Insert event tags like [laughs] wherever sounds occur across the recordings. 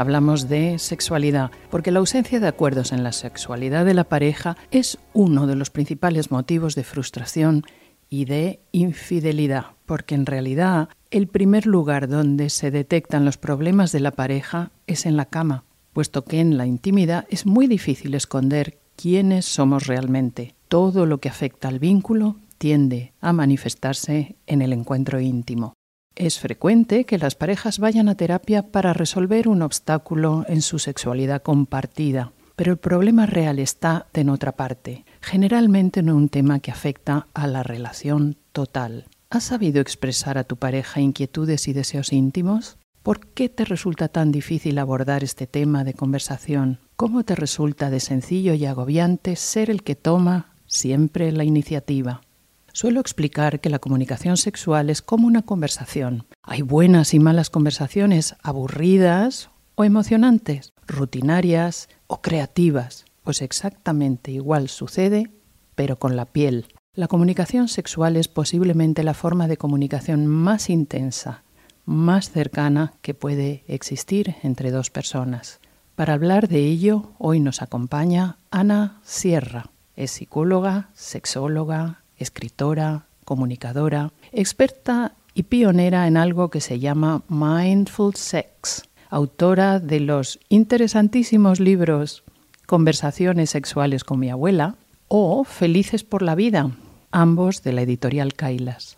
Hablamos de sexualidad, porque la ausencia de acuerdos en la sexualidad de la pareja es uno de los principales motivos de frustración y de infidelidad, porque en realidad el primer lugar donde se detectan los problemas de la pareja es en la cama, puesto que en la intimidad es muy difícil esconder quiénes somos realmente. Todo lo que afecta al vínculo tiende a manifestarse en el encuentro íntimo. Es frecuente que las parejas vayan a terapia para resolver un obstáculo en su sexualidad compartida, pero el problema real está en otra parte, generalmente en un tema que afecta a la relación total. ¿Has sabido expresar a tu pareja inquietudes y deseos íntimos? ¿Por qué te resulta tan difícil abordar este tema de conversación? ¿Cómo te resulta de sencillo y agobiante ser el que toma siempre la iniciativa? Suelo explicar que la comunicación sexual es como una conversación. Hay buenas y malas conversaciones, aburridas o emocionantes, rutinarias o creativas. Pues exactamente igual sucede, pero con la piel. La comunicación sexual es posiblemente la forma de comunicación más intensa, más cercana que puede existir entre dos personas. Para hablar de ello, hoy nos acompaña Ana Sierra. Es psicóloga, sexóloga, escritora, comunicadora, experta y pionera en algo que se llama Mindful Sex, autora de los interesantísimos libros Conversaciones sexuales con mi abuela o Felices por la vida, ambos de la editorial Kailas.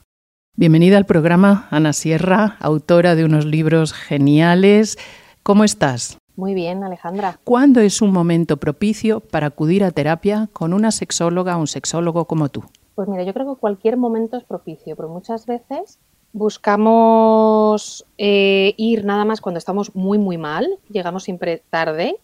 Bienvenida al programa, Ana Sierra, autora de unos libros geniales. ¿Cómo estás? Muy bien, Alejandra. ¿Cuándo es un momento propicio para acudir a terapia con una sexóloga o un sexólogo como tú? Pues mira, yo creo que cualquier momento es propicio, pero muchas veces buscamos eh, ir nada más cuando estamos muy, muy mal, llegamos siempre tarde.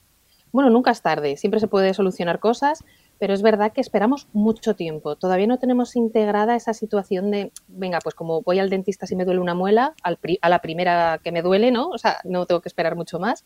Bueno, nunca es tarde, siempre se puede solucionar cosas, pero es verdad que esperamos mucho tiempo. Todavía no tenemos integrada esa situación de, venga, pues como voy al dentista si me duele una muela, a la primera que me duele, ¿no? O sea, no tengo que esperar mucho más.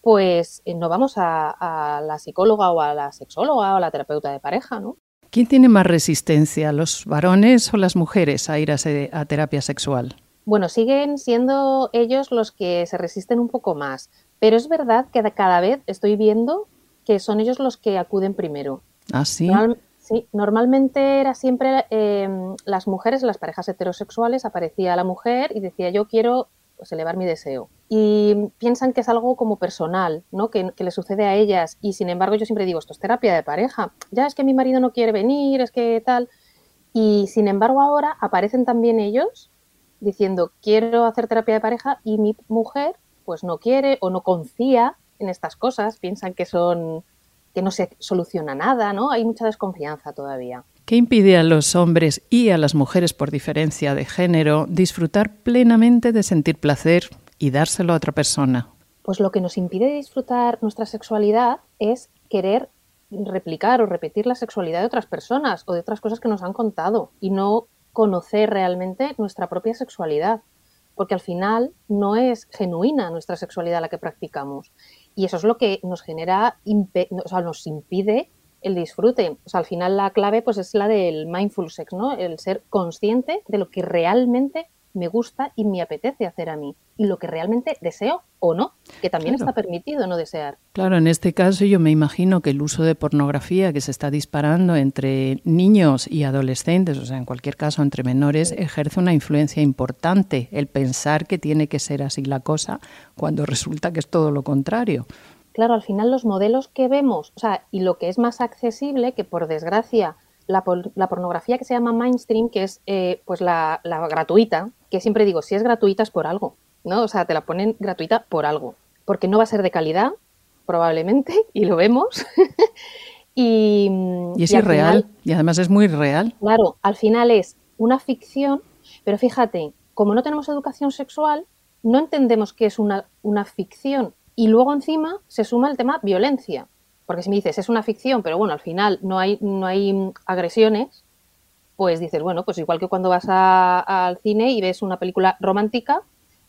Pues eh, no vamos a la psicóloga o a la sexóloga o a la terapeuta de pareja, ¿no? ¿Quién tiene más resistencia, los varones o las mujeres a ir a, terapia sexual? Bueno, siguen siendo ellos los que se resisten un poco más, pero es verdad que cada vez estoy viendo que son ellos los que acuden primero. ¿Ah, sí? sí, normalmente era siempre em, las mujeres, las parejas heterosexuales, aparecía la mujer y decía yo quiero pues, elevar mi deseo. Y piensan que es algo como personal, ¿no? Que, le sucede a ellas. Y sin embargo, yo siempre digo, esto es terapia de pareja. Ya es que mi marido no quiere venir, es que tal. Y sin embargo, ahora aparecen también ellos diciendo, quiero hacer terapia de pareja y mi mujer, pues no quiere o no confía en estas cosas, piensan que son que no se soluciona nada, ¿no? Hay mucha desconfianza todavía. ¿Qué impide a los hombres y a las mujeres por diferencia de género disfrutar plenamente de sentir placer y dárselo a otra persona? Pues lo que nos impide disfrutar nuestra sexualidad es querer replicar o repetir la sexualidad de otras personas o de otras cosas que nos han contado y no conocer realmente nuestra propia sexualidad, porque al final no es genuina nuestra sexualidad la que practicamos y eso es lo que nos genera, o sea, nos impide el disfrute. O sea, al final la clave pues es la del mindful sex, ¿no? El ser consciente de lo que realmente me gusta y me apetece hacer a mí y lo que realmente deseo o no, que también está permitido no desear. Claro, en este caso yo me imagino que el uso de pornografía que se está disparando entre niños y adolescentes, o sea, en cualquier caso entre menores, ejerce una influencia importante el pensar que tiene que ser así la cosa cuando [laughs] resulta que es todo lo contrario. claro, al final los modelos que vemos, o sea, y lo que es más accesible, que por desgracia la, pornografía que se llama mainstream, que es eh, pues la, gratuita, que siempre digo, si es gratuita es por algo, ¿no? O sea, te la ponen gratuita por algo, porque no va a ser de calidad, probablemente, [laughs] y lo vemos. [laughs] y, es irreal, y además es muy real. Claro, al final es una ficción, pero fíjate, como no tenemos educación sexual, no entendemos que es una, una ficción. Y luego encima se suma el tema violencia. Porque si me dices, es una ficción, pero bueno, al final no hay, no hay agresiones, pues dices, bueno, pues igual que cuando vas al cine y ves una película romántica,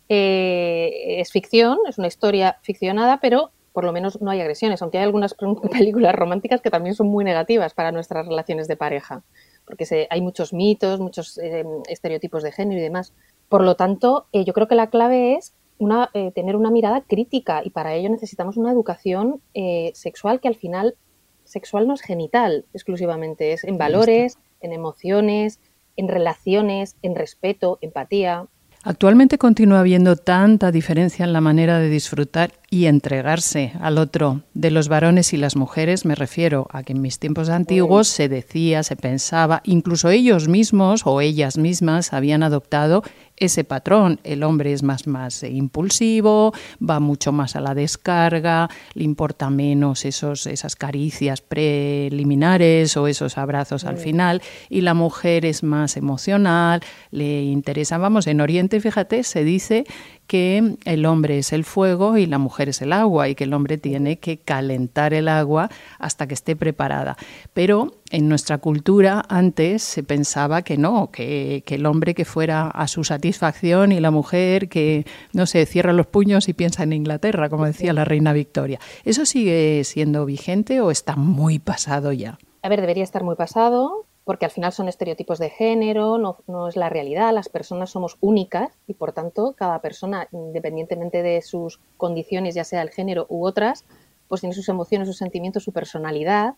eh, es ficción, es una historia ficcionada, pero por lo menos no hay agresiones, aunque hay algunas [laughs] películas románticas que también son muy negativas para nuestras relaciones de pareja, porque hay muchos mitos, muchos eh, estereotipos de género y demás. Por lo tanto, eh, yo creo que la clave es una, eh, tener una mirada crítica y para ello necesitamos una educación eh, sexual que al final sexual no es genital exclusivamente, es en valores, en emociones, en relaciones, en respeto, empatía. Actualmente continúa habiendo tanta diferencia en la manera de disfrutar y entregarse al otro de los varones y las mujeres. Me refiero a que en mis tiempos antiguos se decía, se pensaba, incluso ellos mismos o ellas mismas habían adoptado ese patrón. El hombre es más, más impulsivo, va mucho más a la descarga, le importa menos esos, esas caricias preliminares o esos abrazos al final, y la mujer es más emocional, le interesa, vamos, en Oriente, fíjate, se dice que el hombre es el fuego y la mujer es el agua y que el hombre tiene que calentar el agua hasta que esté preparada. Pero en nuestra cultura antes se pensaba que no, que, el hombre que fuera a su satisfacción y la mujer que, no sé, cierra los puños y piensa en Inglaterra, como decía la reina Victoria. ¿Eso sigue siendo vigente o está muy pasado ya? A ver, debería estar muy pasado porque al final son estereotipos de género, no, es la realidad, las personas somos únicas y por tanto cada persona, independientemente de sus condiciones, ya sea el género u otras, pues tiene sus emociones, sus sentimientos, su personalidad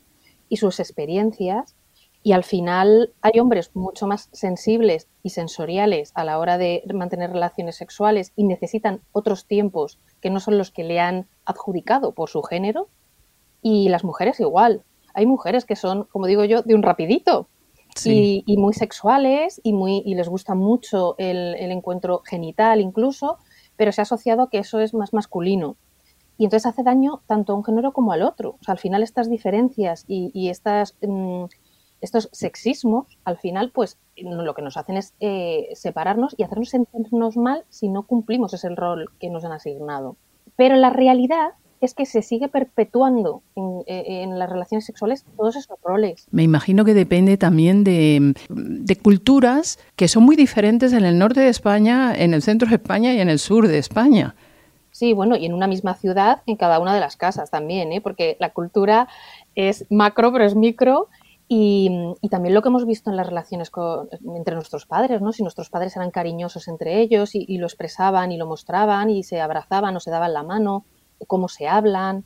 y sus experiencias. Y al final hay hombres mucho más sensibles y sensoriales a la hora de mantener relaciones sexuales y necesitan otros tiempos que no son los que le han adjudicado por su género. Y las mujeres igual. Hay mujeres que son, como digo yo, de un rapidito y, muy sexuales y, muy, y les gusta mucho el, encuentro genital incluso, pero se ha asociado a que eso es más masculino. Y entonces hace daño tanto a un género como al otro. O sea, al final estas diferencias y, estas, mm, estos sexismos, al final, pues lo que nos hacen es eh, separarnos y hacernos sentirnos mal si no cumplimos ese rol que nos han asignado. Pero la realidad es que se sigue perpetuando eh, en, las relaciones sexuales todos esos roles. Me imagino que depende también de, culturas que son muy diferentes en el norte de España, en el centro de España y en el sur de España. Sí, bueno, y en una misma ciudad, en cada una de las casas también, ¿eh? porque la cultura es macro, pero es micro. Y, también lo que hemos visto en las relaciones entre nuestros padres, ¿no? Si nuestros padres eran cariñosos entre ellos y lo expresaban y lo mostraban y se abrazaban o se daban la mano, cómo se hablan.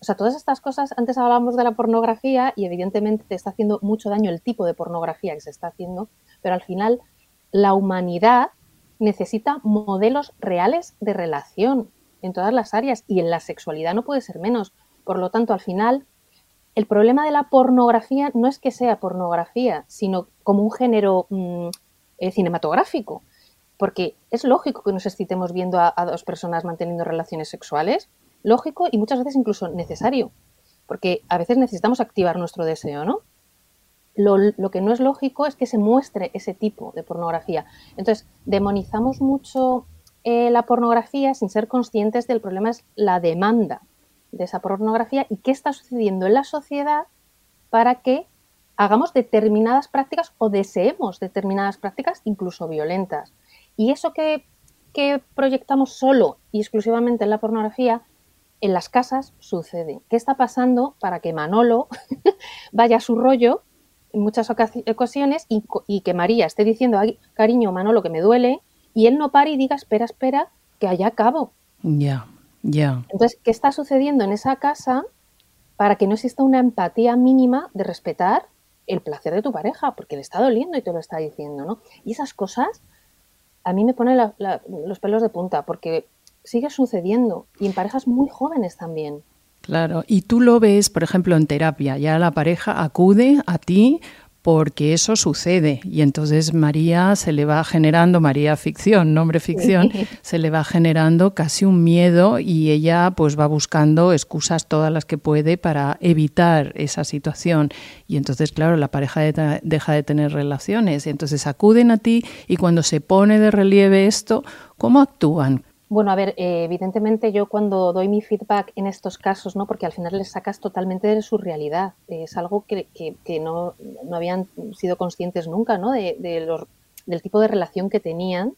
O sea, todas estas cosas, antes hablábamos de la pornografía y evidentemente te está haciendo mucho daño el tipo de pornografía que se está haciendo, pero al final la humanidad necesita modelos reales de relación en todas las áreas y en la sexualidad no puede ser menos. Por lo tanto, al final, el problema de la pornografía no es que sea pornografía, sino como un género mm, eh, cinematográfico. Porque es lógico que nos excitemos viendo a, dos personas manteniendo relaciones sexuales, lógico y muchas veces incluso necesario, porque a veces necesitamos activar nuestro deseo, ¿no? Lo, que no es lógico es que se muestre ese tipo de pornografía. Entonces, demonizamos mucho eh, la pornografía sin ser conscientes del problema es la demanda de esa pornografía y qué está sucediendo en la sociedad para que hagamos determinadas prácticas o deseemos determinadas prácticas, incluso violentas. Y eso que, que proyectamos solo y exclusivamente en la pornografía en las casas sucede. ¿Qué está pasando para que Manolo [laughs] vaya a su rollo en muchas ocasiones y, que María esté diciendo, cariño, Manolo, que me duele, y él no pare y diga, espera, espera, que allá acabo? Ya, ya. Entonces, ¿qué está sucediendo en esa casa para que no exista una empatía mínima de respetar el placer de tu pareja? Porque le está doliendo y te lo está diciendo, ¿no? Y esas cosas a mí me ponen los pelos de punta, porque sigue sucediendo y en parejas muy jóvenes también. Claro, y tú lo ves, por ejemplo, en terapia, ya la pareja acude a ti porque eso sucede y entonces María se le va generando, María ficción, nombre ficción, [laughs] se le va generando casi un miedo y ella pues va buscando excusas todas las que puede para evitar esa situación y entonces claro, la pareja deja de tener relaciones y entonces acuden a ti y cuando se pone de relieve esto, ¿cómo actúan? Bueno, a ver, eh, evidentemente yo cuando doy mi feedback en estos casos, ¿no? porque al final les sacas totalmente de su realidad, es algo que, no, habían sido conscientes nunca, ¿no? De, del tipo de relación que tenían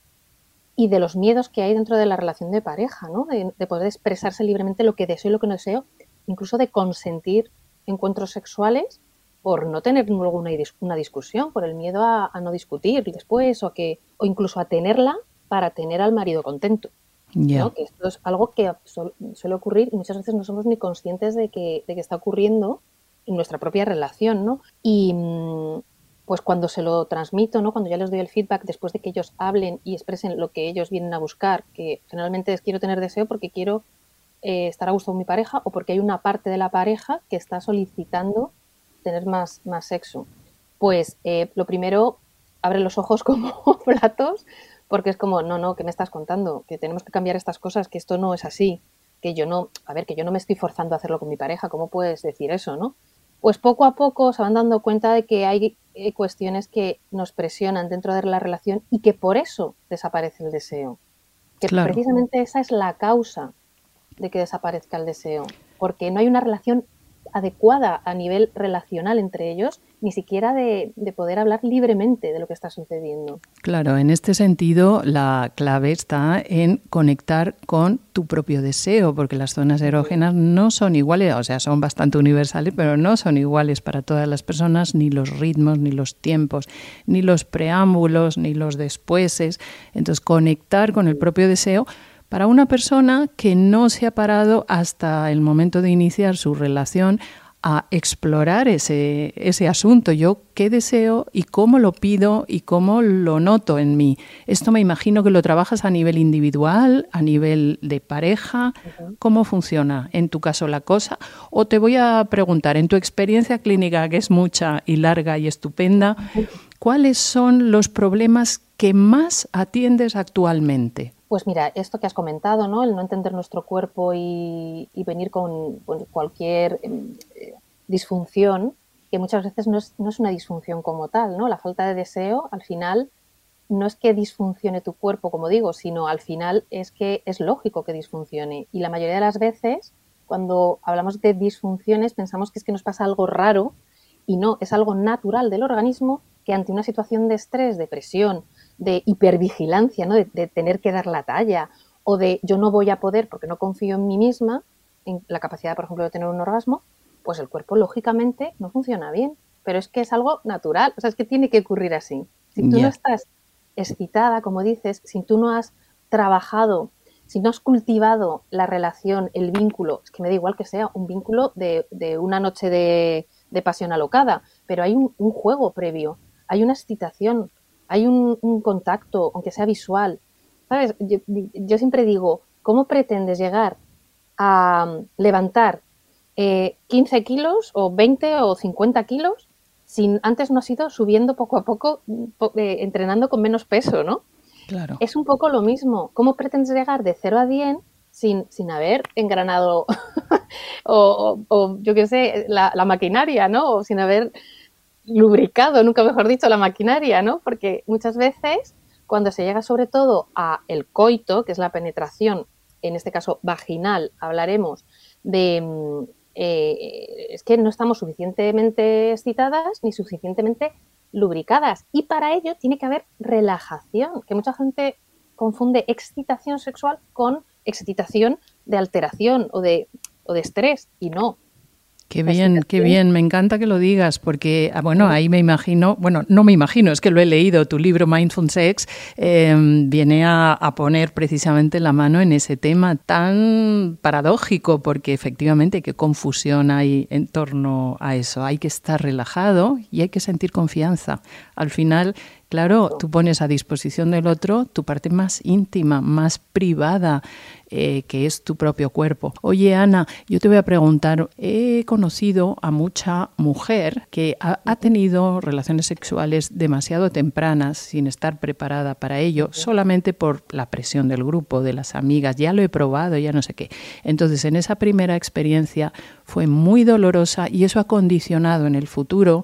y de los miedos que hay dentro de la relación de pareja, ¿no? de, poder expresarse libremente lo que deseo y lo que no deseo, incluso de consentir encuentros sexuales por no tener luego una, una discusión, por el miedo a, no discutir después o, que, o incluso a tenerla para tener al marido contento. Que esto es algo que suele ocurrir y muchas veces no somos ni conscientes de que, de que está ocurriendo en nuestra propia relación, ¿no? Y mm, pues cuando se lo transmito, ¿no? Cuando ya les doy el feedback después de que ellos hablen y expresen lo que ellos vienen a buscar, que generalmente es quiero tener deseo porque quiero eh, estar a gusto con mi pareja o porque hay una parte de la pareja que está solicitando tener más, más sexo. Pues eh, lo primero, abre los ojos [laughs] como platos porque es como, no, no, ¿qué me estás contando? Que tenemos que cambiar estas cosas, que esto no es así, que yo no, a ver, que yo no me estoy forzando a hacerlo con mi pareja, ¿cómo puedes decir eso, no? Pues poco a poco se van dando cuenta de que hay eh, cuestiones que nos presionan dentro de la relación y que por eso desaparece el deseo. Que precisamente esa es la causa de que desaparezca el deseo, porque no hay una relación adecuada a nivel relacional entre ellos, ni siquiera de, poder hablar libremente de lo que está sucediendo. Claro, en este sentido la clave está en conectar con tu propio deseo, porque las zonas erógenas no son iguales, o sea, son bastante universales, pero no son iguales para todas las personas, ni los ritmos, ni los tiempos, ni los preámbulos, ni los despuéses. Entonces, conectar con el propio deseo para una persona que no se ha parado hasta el momento de iniciar su relación a explorar ese, ese asunto. Yo qué deseo y cómo lo pido y cómo lo noto en mí. Esto me imagino que lo trabajas a nivel individual, a nivel de pareja. ¿Cómo funciona en tu caso la cosa? O te voy a preguntar, en tu experiencia clínica, que es mucha y larga y estupenda, ¿cuáles son los problemas que más atiendes actualmente? Pues mira, esto que has comentado, ¿no? El no entender nuestro cuerpo y, venir con, cualquier em, eh, disfunción, que muchas veces no es, no es, una disfunción como tal, ¿no? La falta de deseo, al final, no es que disfuncione tu cuerpo, como digo, sino al final es que es lógico que disfuncione. Y la mayoría de las veces, cuando hablamos de disfunciones, pensamos que es que nos pasa algo raro y no, es algo natural del organismo que ante una situación de estrés, de presión, de hipervigilancia, ¿no? de, tener que dar la talla o de yo no voy a poder porque no confío en mí misma, en la capacidad, por ejemplo, de tener un orgasmo, pues el cuerpo lógicamente no funciona bien. Pero es que es algo natural, o sea, es que tiene que ocurrir así. Si tú no estás excitada, como dices, si tú no has trabajado, si no has cultivado la relación, el vínculo, es que me da igual que sea un vínculo de, una noche de, pasión alocada, pero hay un, un, juego previo, hay una excitación, hay un, contacto, aunque sea visual. ¿Sabes? Yo, siempre digo, ¿cómo pretendes llegar a levantar 15 eh, kilos o 20 o 50 kilos si antes no has ido subiendo poco a poco, eh, entrenando con menos peso, ¿no? Claro. Es un poco lo mismo. ¿Cómo pretendes llegar de 0 a 10 sin, sin haber engranado [laughs] o, yo qué sé, la, la, maquinaria, ¿no? O sin haber lubricado, nunca mejor dicho, la maquinaria, ¿no? Porque muchas veces cuando se llega sobre todo a el coito, que es la penetración, en este caso vaginal, hablaremos de mm, eh, es que no estamos suficientemente excitadas ni suficientemente lubricadas y para ello tiene que haber relajación, que mucha gente confunde excitación sexual con excitación de alteración o de, o de estrés y no, Qué bien, qué bien, me encanta que lo digas, porque, ah, bueno, ahí me imagino, bueno, no me imagino, es que lo he leído, tu libro Mindful Sex em, viene a, poner precisamente la mano en ese tema tan paradójico, porque efectivamente qué confusión hay en torno a eso. Hay que estar relajado y hay que sentir confianza. Al final, Claro, tú pones a disposición del otro tu parte más íntima, más privada, eh, que es tu propio cuerpo. Oye, Ana, yo te voy a preguntar, he conocido a mucha mujer que ha, tenido relaciones sexuales demasiado tempranas, sin estar preparada para ello, solamente por la presión del grupo, de las amigas, ya lo he probado, ya no sé qué. Entonces, en esa primera experiencia fue muy dolorosa y eso ha condicionado en el futuro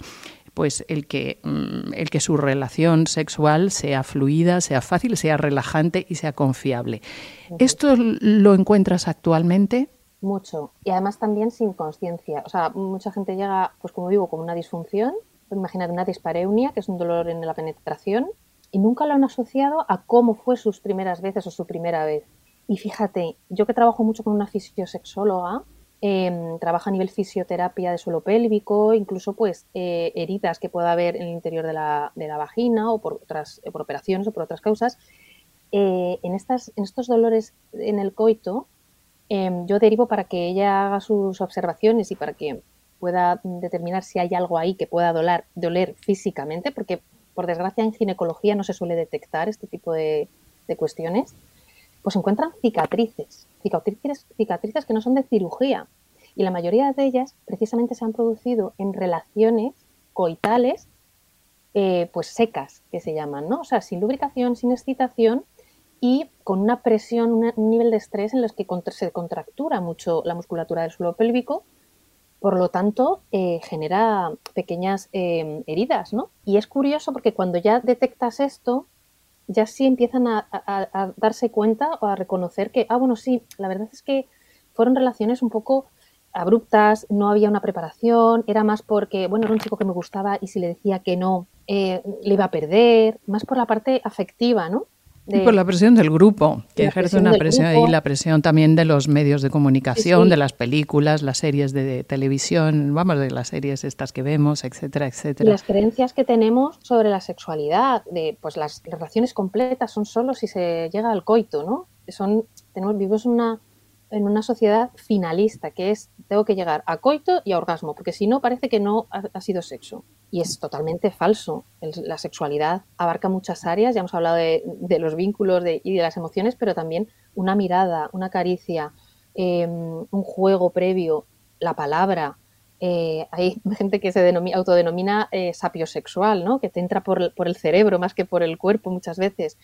pues el que, mm, el que su relación sexual sea fluida, sea fácil, sea relajante y sea confiable. ¿Esto lo encuentras actualmente? Mucho. Y además también sin conciencia. O sea, mucha gente llega, pues como digo, con una disfunción. Imagínate una dispareunia, que es un dolor en la penetración, y nunca lo han asociado a cómo fue sus primeras veces o su primera vez. Y fíjate, yo que trabajo mucho con una fisiosexóloga, eh, trabaja a nivel fisioterapia de suelo pélvico, incluso pues eh, heridas que pueda haber en el interior de la, de la vagina o por otras por operaciones o por otras causas. Eh, en, estas, en estos dolores en el coito, em, yo derivo para que ella haga sus observaciones y para que pueda determinar si hay algo ahí que pueda doler, doler físicamente, porque por desgracia en ginecología no se suele detectar este tipo de, de cuestiones, pues encuentran cicatrices cicatrices, cicatrices que no son de cirugía. Y la mayoría de ellas precisamente se han producido en relaciones coitales eh, pues secas, que se llaman, ¿no? O sea, sin lubricación, sin excitación y con una presión, un nivel de estrés en los que se contractura mucho la musculatura del suelo pélvico, por lo tanto, eh, genera pequeñas eh, heridas, ¿no? Y es curioso porque cuando ya detectas esto, ya sí empiezan a, darse cuenta o a reconocer que, ah, bueno, sí, la verdad es que fueron relaciones un poco abruptas, no había una preparación, era más porque, bueno, era un chico que me gustaba y si le decía que no, eh, le iba a perder, más por la parte afectiva, ¿no? Y por la presión del grupo, que ejerce una presión y la presión también de los medios de comunicación, de las películas, las series de televisión, vamos, de las series estas que vemos, etcétera, etcétera. Las creencias que tenemos sobre la sexualidad, de pues las relaciones completas son solo si se llega al coito, ¿no? Son, tenemos, vivimos una, en una sociedad finalista, que es tengo que llegar a coito y a orgasmo, porque si no parece que no ha sido sexo. Y es totalmente falso. la sexualidad abarca muchas áreas, ya hemos hablado de, los vínculos y de las emociones, pero también una mirada, una caricia, em, un juego previo, la palabra. Eh, hay [laughs] gente que se autodenomina eh, sapiosexual, ¿no? que te entra por, por el cerebro más que por el cuerpo muchas veces.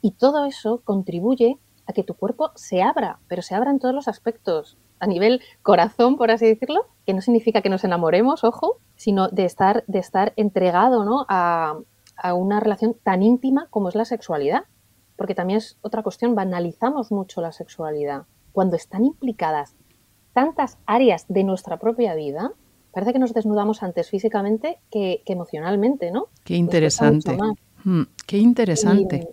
Y todo eso contribuye a que tu cuerpo se abra, pero se abra en todos los aspectos a nivel corazón, por así decirlo, que no significa que nos enamoremos, ojo, sino de estar, de estar entregado ¿no? a, a una relación tan íntima como es la sexualidad. Porque también es otra cuestión, banalizamos mucho la sexualidad. Cuando están implicadas tantas áreas de nuestra propia vida, parece que nos desnudamos antes físicamente que, emocionalmente, ¿no? Qué interesante. Mm, qué interesante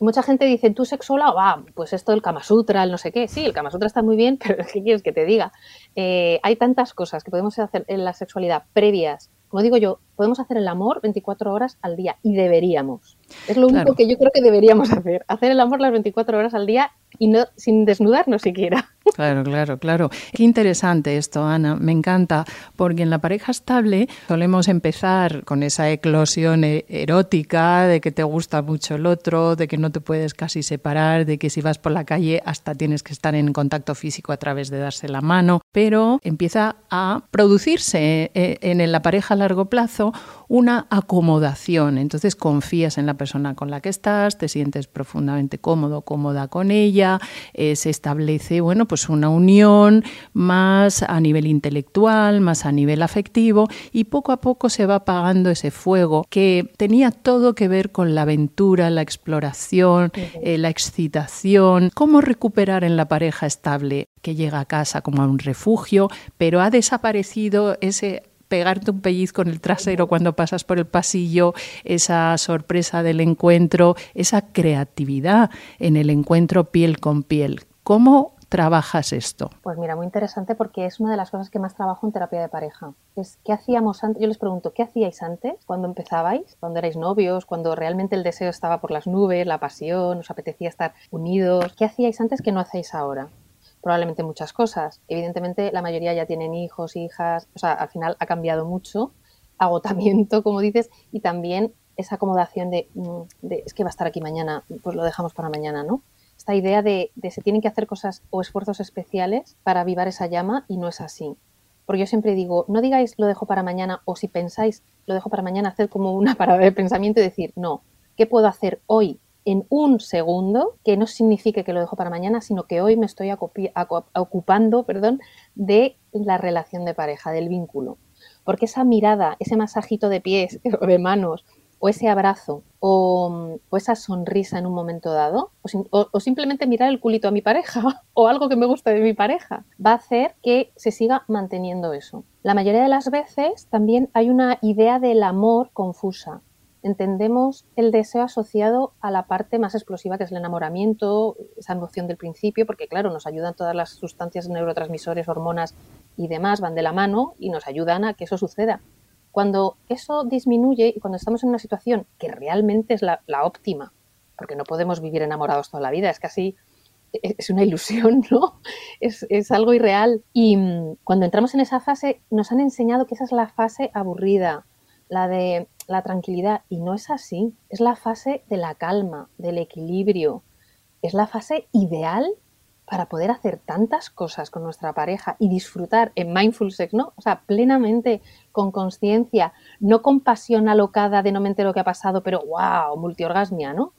mucha gente dice, tú sexóloga, va, pues esto del Kama Sutra, el no sé qué. Sí, el Kama Sutra está muy bien, [laughs] pero ¿qué quieres que te diga? Eh, hay tantas cosas que podemos hacer en la sexualidad previas. Como digo yo, podemos hacer el amor 24 horas al día y deberíamos. Es lo único que yo creo que deberíamos hacer, hacer el amor las 24 horas al día y no sin desnudarnos siquiera. [laughs] Claro, claro, claro. Qué interesante esto, Ana. Me encanta, porque en la pareja estable solemos empezar con esa eclosión e-, erótica de que te gusta mucho el otro, de que no te puedes casi separar, de que si vas por la calle hasta tienes que estar en contacto físico a través de darse la mano, pero empieza a producirse eh, en la pareja a largo plazo una acomodación. Entonces confías en la persona con la que estás, te sientes profundamente cómodo, cómoda con ella, eh, se establece, bueno, pues una unión más a nivel intelectual, más a nivel afectivo y poco a poco se va apagando ese fuego que tenía todo que ver con la aventura, la exploración, eh, la excitación, cómo recuperar en la pareja estable que llega a casa como a un refugio, pero ha desaparecido ese pegarte un pellizco en el trasero cuando pasas por el pasillo, esa sorpresa del encuentro, esa creatividad en el encuentro piel con piel. ¿Cómo trabajas esto? Pues mira, muy interesante porque es una de las cosas que más trabajo en terapia de pareja. Es qué hacíamos antes. Yo les pregunto, ¿qué hacíais antes cuando empezabais? Cuando erais novios, cuando realmente el deseo estaba por las nubes, la pasión, os apetecía estar unidos. ¿Qué hacíais antes que no hacéis ahora? Probablemente muchas cosas. Evidentemente la mayoría ya tienen hijos, hijas, o sea, al final ha cambiado mucho, agotamiento, como dices, y también esa acomodación mm, de, es que va a estar aquí mañana, pues lo dejamos para mañana, ¿no? Esta idea de, se tienen que hacer cosas o esfuerzos especiales para avivar esa llama y no es así. Porque yo siempre digo, no digáis lo dejo para mañana o si pensáis lo dejo para mañana, haced como una [laughs] parada de pensamiento y decir, no, ¿qué puedo hacer hoy en un segundo, que no signifique que lo dejo para mañana, sino que hoy me estoy ocupando perdón, de la relación de pareja, del vínculo. Porque esa mirada, ese masajito de pies [laughs] o de manos, o ese abrazo, o, esa sonrisa en un momento dado, o, o, simplemente mirar el culito a mi pareja, [laughs] o algo que me gusta de mi pareja, va a hacer que se siga manteniendo eso. La mayoría de las veces también hay una idea del amor confusa entendemos el deseo asociado a la parte más explosiva que es el enamoramiento, esa emoción del principio, porque claro, nos ayudan todas las sustancias neurotransmisores, hormonas y demás, van de la mano y nos ayudan a que eso suceda. Cuando eso disminuye y cuando estamos en una situación que realmente es la, óptima, porque no podemos vivir enamorados toda la vida, es casi es una ilusión, ¿no? [laughs] Es, es, algo irreal. Y mm, cuando entramos en esa fase, nos han enseñado que esa es la fase aburrida, la de la tranquilidad y no es así. Es la fase de la calma, del equilibrio. Es la fase ideal para poder hacer tantas cosas con nuestra pareja y disfrutar en mindful sex, ¿no? O sea, plenamente, con conciencia, no con pasión alocada de no me entero qué ha pasado, pero wow, multiorgasmia, ¿no?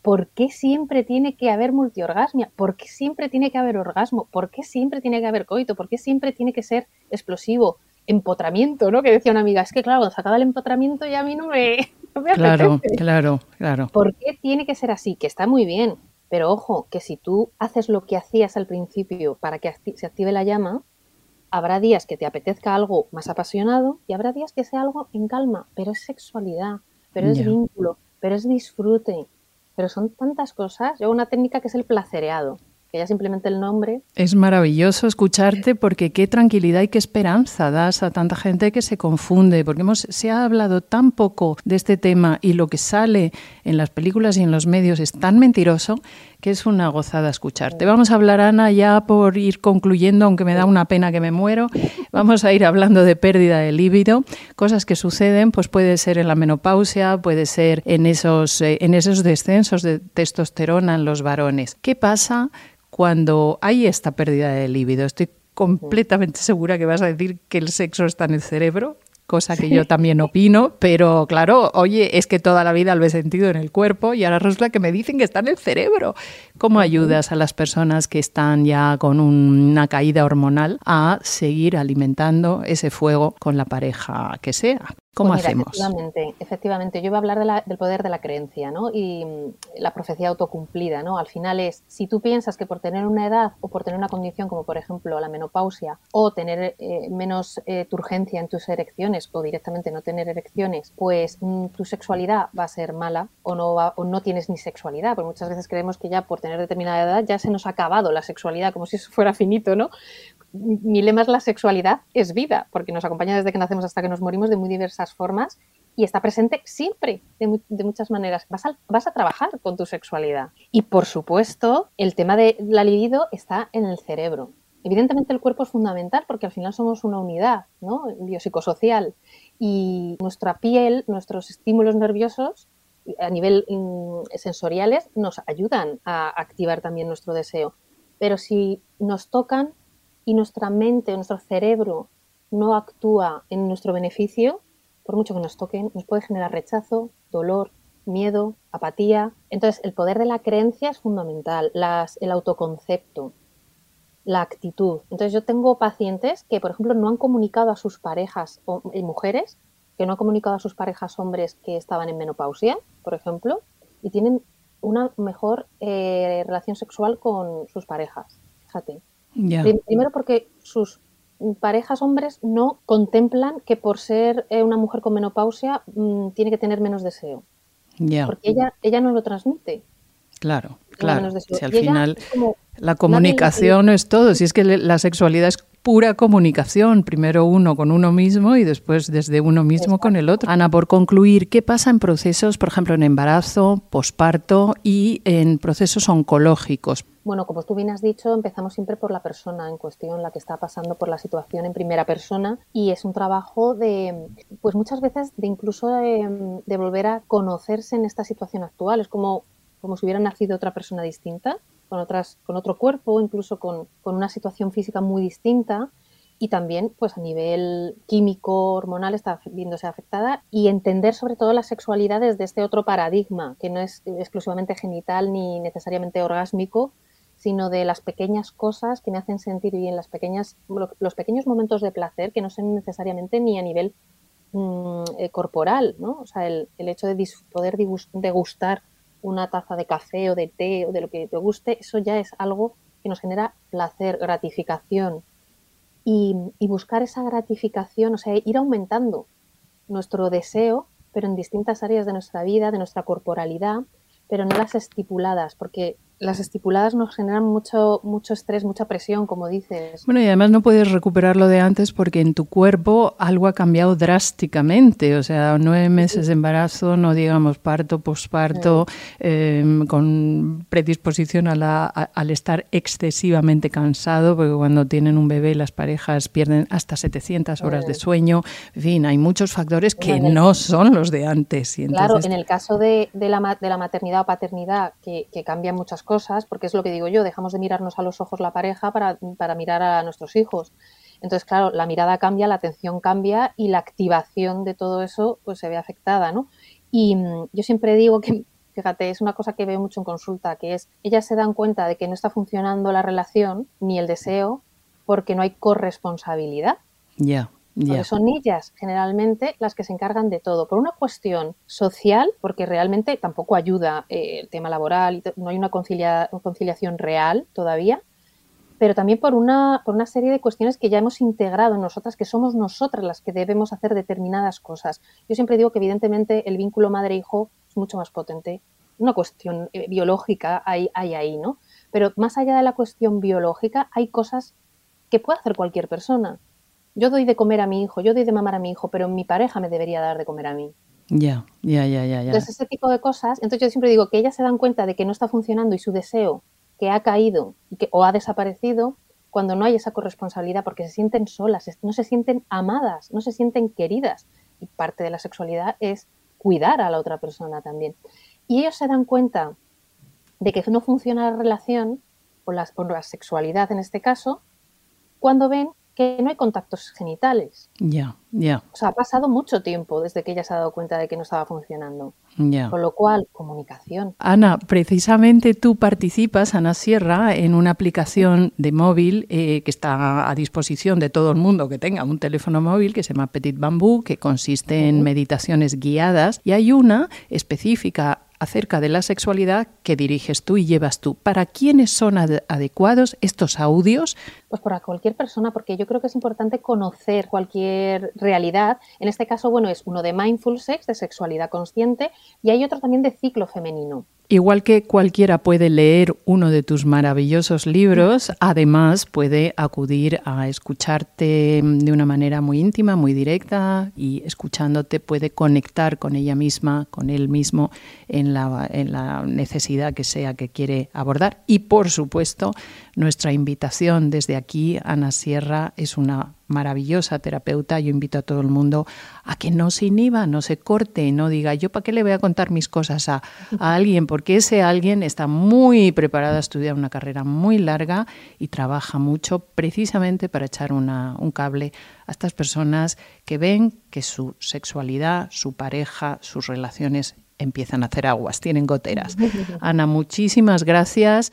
¿Por qué siempre tiene que haber multiorgasmia? ¿Por qué siempre tiene que haber orgasmo? ¿Por qué siempre tiene que haber coito? ¿Por qué siempre tiene que ser explosivo? Empotramiento, ¿no? Que decía una amiga, es que claro, cuando se acaba el empotramiento ya a mí no me, [laughs] no Claro, claro, claro. ¿Por qué tiene que ser así? Que está muy bien, pero ojo, que si tú haces lo que hacías al principio para que se active la llama, habrá días que te apetezca algo más apasionado y habrá días que sea algo en calma, pero es sexualidad, pero es vínculo, pero es disfrute, pero son tantas cosas. Yo una técnica que es el placereado ya simplemente el nombre. Es maravilloso escucharte porque qué tranquilidad y qué esperanza das a tanta gente que se confunde, porque hemos, se ha hablado tan poco de este tema y lo que sale en las películas y en los medios es tan mentiroso que es una gozada escucharte. Vamos a hablar, Ana, ya por ir concluyendo, aunque me da una pena que me muero, vamos a ir hablando de pérdida de líbido, cosas que suceden, pues puede ser en la menopausia, puede ser en esos, eh, en esos descensos de testosterona en los varones. ¿Qué pasa cuando hay esta pérdida de líbido. Estoy completamente segura que vas a decir que el sexo está en el cerebro, cosa que yo también opino, pero claro, oye, es que toda la vida lo he sentido en el cuerpo y ahora resulta que me dicen que está en el cerebro. ¿Cómo ayudas a las personas que están ya con una caída hormonal a seguir alimentando ese fuego con la pareja que sea? ¿Cómo pues hacemos? Efectivamente, efectivamente. Yo voy a hablar del poder de la creencia, ¿no? Y mm, la profecía autocumplida, ¿no? Al final es, si tú piensas que por tener una edad o por tener una condición como por ejemplo la menopausia o tener eh, menos eh, turgencia en tus erecciones o directamente no tener erecciones, pues mm, tu sexualidad va a ser mala o no, o no tienes ni sexualidad, porque muchas veces creemos que ya por tener determinada edad ya se nos ha acabado la sexualidad, como si eso fuera finito, ¿no? Mi lema es la sexualidad es vida, porque nos acompaña desde que nacemos hasta que nos morimos de muy diversas formas y está presente siempre, de, muchas maneras. Vas a, vas a, trabajar con tu sexualidad. Y por supuesto, el tema de la libido está en el cerebro. Evidentemente el cuerpo es fundamental porque al final somos una unidad ¿no? biopsicosocial y nuestra piel, nuestros estímulos nerviosos a nivel mm, sensoriales nos ayudan a activar también nuestro deseo. Pero si nos tocan y nuestra mente, nuestro cerebro no actúa en nuestro beneficio, por mucho que nos toquen, nos puede generar rechazo, dolor, miedo, apatía. Entonces, el poder de la creencia es fundamental, el autoconcepto, la actitud. Entonces, yo tengo pacientes que, por ejemplo, no han comunicado a sus parejas, mujeres, que no han comunicado a sus parejas hombres que estaban en menopausia, por ejemplo, y tienen una mejor eh, relación sexual con sus parejas. Fíjate. Primero porque sus parejas hombres no contemplan que por ser eh, una mujer con menopausia mm, tiene que tener menos deseo. Porque ella, ella no lo transmite. Claro, claro. Si al final la comunicación es todo. Si es que la sexualidad es pura comunicación, primero uno con uno mismo y después desde uno mismo con el otro. Ana, por concluir, ¿qué pasa en procesos, por ejemplo, en embarazo, posparto y en procesos oncológicos? Bueno, como tú bien has dicho, empezamos siempre por la persona en cuestión, la que está pasando por la situación en primera persona y es un trabajo de, pues muchas veces de incluso de, de volver a conocerse en esta situación actual. Es como, como si hubiera nacido otra persona distinta con, otras, con otro cuerpo, incluso con, una situación física muy distinta y también pues a nivel químico, hormonal está viéndose afectada y entender sobre todo la sexualidad desde este otro paradigma, que no es exclusivamente genital ni necesariamente orgásmico, sino de las pequeñas cosas que me hacen sentir bien, las pequeñas, los pequeños momentos de placer que no son necesariamente ni a nivel mm, eh, corporal, ¿no? O sea, el, el hecho de poder degustar una taza de café o de té o de lo que te guste, eso ya es algo que nos genera placer, gratificación. Y, buscar esa gratificación, o sea, ir aumentando nuestro deseo, pero en distintas áreas de nuestra vida, de nuestra corporalidad, pero no las estipuladas, porque las estipuladas nos generan mucho, mucho estrés, mucha presión, como dices. Bueno, y además no puedes recuperar lo de antes porque en tu cuerpo algo ha cambiado drásticamente. O sea, nueve meses de embarazo, no digamos parto, posparto, em, con predisposición a la, al estar excesivamente cansado, porque cuando tienen un bebé las parejas pierden hasta 700 horas de sueño. En fin, hay muchos factores que no son los de antes. Y Claro, en el caso de, de, la, de la maternidad o paternidad, que, que cambian muchas cosas, porque es lo que digo yo, dejamos de mirarnos a los ojos la pareja para, para mirar a nuestros hijos. Entonces, claro, la mirada cambia, la atención cambia y la activación de todo eso pues se ve afectada, ¿no? Y mm, yo siempre digo que, fíjate, es una cosa que veo mucho en consulta, que es, ellas se dan cuenta de que no está funcionando la relación ni el deseo porque no hay corresponsabilidad. Ya. Son ellas generalmente las que se encargan de todo. Por una cuestión social, porque realmente tampoco ayuda eh, el tema laboral, no hay una conciliación real todavía, pero también por una, por una serie de cuestiones que ya hemos integrado en nosotras, que somos nosotras las que debemos hacer determinadas cosas. Yo siempre digo que evidentemente el vínculo madre-hijo es mucho más potente. Una cuestión eh, biológica hay, hay ahí, ¿no? Pero más allá de la cuestión biológica, hay cosas que puede hacer cualquier persona yo doy de comer a mi hijo, yo doy de mamar a mi hijo, pero mi pareja me debería dar de comer a mí. Ya, ya, ya, ya. Entonces, ese tipo de cosas, entonces yo siempre digo que ellas se dan cuenta de que no está funcionando y su deseo que ha caído que, o ha desaparecido cuando no hay esa corresponsabilidad, porque se sienten solas, no se sienten amadas, no se sienten queridas. Y parte de la sexualidad es cuidar a la otra persona también. Y ellos se dan cuenta de que no funciona la relación, o, las, o la sexualidad en este caso, cuando ven que no hay contactos genitales. Ya, ya. O sea, ha pasado mucho tiempo desde que ella se ha dado cuenta de que no estaba funcionando. Ya. Con lo cual, comunicación. Ana, precisamente tú participas, Ana Sierra, en una aplicación de móvil eh, que está a disposición de todo el mundo que tenga un teléfono móvil que se llama Petit Bambú, que consiste en meditaciones guiadas y hay una específica acerca de la sexualidad que diriges tú y llevas tú. ¿Para quiénes son adecuados estos audios? Pues para cualquier persona, porque yo creo que es importante conocer cualquier realidad. En este caso, bueno, es uno de mindful sex, de sexualidad consciente, y hay otro también de ciclo femenino. Igual que cualquiera puede leer uno de tus maravillosos libros, además puede acudir a escucharte de una manera muy íntima, muy directa y escuchándote puede conectar con ella misma, con él mismo en la, en la necesidad que sea que quiere abordar. Y por supuesto, nuestra invitación desde aquí, Ana Sierra, es una maravillosa terapeuta. Yo invito a todo el mundo a que no se inhiba, no se corte, no diga yo para qué le voy a contar mis cosas a, alguien, porque ese alguien está muy preparado a estudiar una carrera muy larga y trabaja mucho precisamente para echar un cable a estas personas que ven que su sexualidad, su pareja, sus relaciones empiezan a hacer aguas, tienen goteras. [laughs] Ana, muchísimas gracias.